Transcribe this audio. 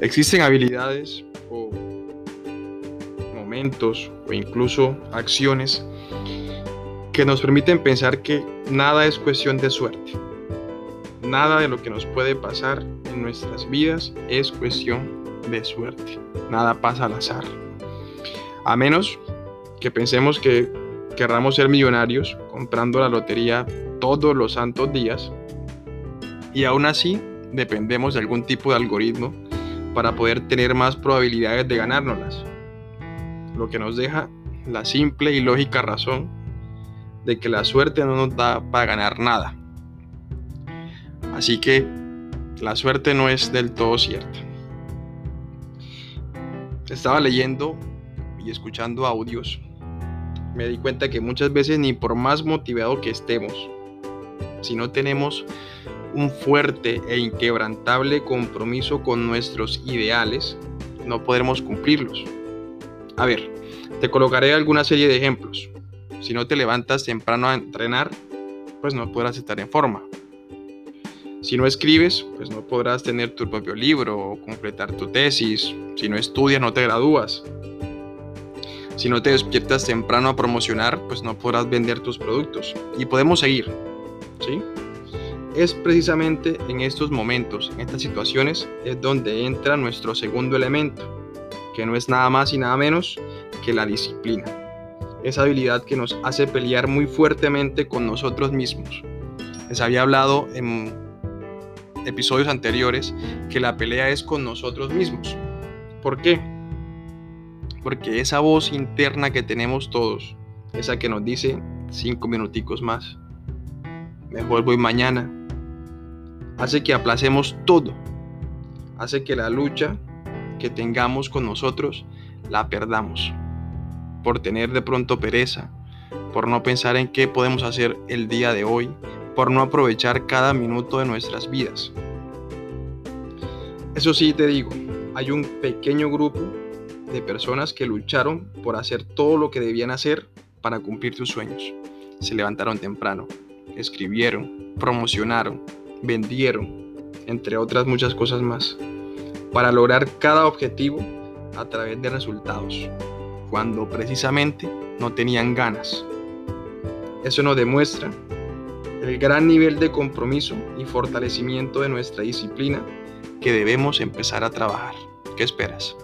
Existen habilidades o momentos o incluso acciones que nos permiten pensar que nada es cuestión de suerte. Nada de lo que nos puede pasar en nuestras vidas es cuestión de suerte. Nada pasa al azar. A menos que pensemos que querramos ser millonarios comprando la lotería todos los santos días y aún así dependemos de algún tipo de algoritmo para poder tener más probabilidades de ganárnoslas. Lo que nos deja la simple y lógica razón de que la suerte no nos da para ganar nada. Así que la suerte no es del todo cierta. Estaba leyendo y escuchando audios. Me di cuenta que muchas veces ni por más motivado que estemos, si no tenemos un fuerte e inquebrantable compromiso con nuestros ideales, no podremos cumplirlos. A ver, te colocaré alguna serie de ejemplos. Si no te levantas temprano a entrenar, pues no podrás estar en forma. Si no escribes, pues no podrás tener tu propio libro o completar tu tesis. Si no estudias, no te gradúas. Si no te despiertas temprano a promocionar, pues no podrás vender tus productos. Y podemos seguir. ¿Sí? Es precisamente en estos momentos, en estas situaciones, es donde entra nuestro segundo elemento, que no es nada más y nada menos que la disciplina esa habilidad que nos hace pelear muy fuertemente con nosotros mismos. Les había hablado en episodios anteriores que la pelea es con nosotros mismos. ¿Por qué? Porque esa voz interna que tenemos todos, esa que nos dice cinco minuticos más, mejor voy mañana, hace que aplacemos todo, hace que la lucha que tengamos con nosotros la perdamos por tener de pronto pereza, por no pensar en qué podemos hacer el día de hoy, por no aprovechar cada minuto de nuestras vidas. Eso sí te digo, hay un pequeño grupo de personas que lucharon por hacer todo lo que debían hacer para cumplir sus sueños. Se levantaron temprano, escribieron, promocionaron, vendieron, entre otras muchas cosas más, para lograr cada objetivo a través de resultados cuando precisamente no tenían ganas. Eso nos demuestra el gran nivel de compromiso y fortalecimiento de nuestra disciplina que debemos empezar a trabajar. ¿Qué esperas?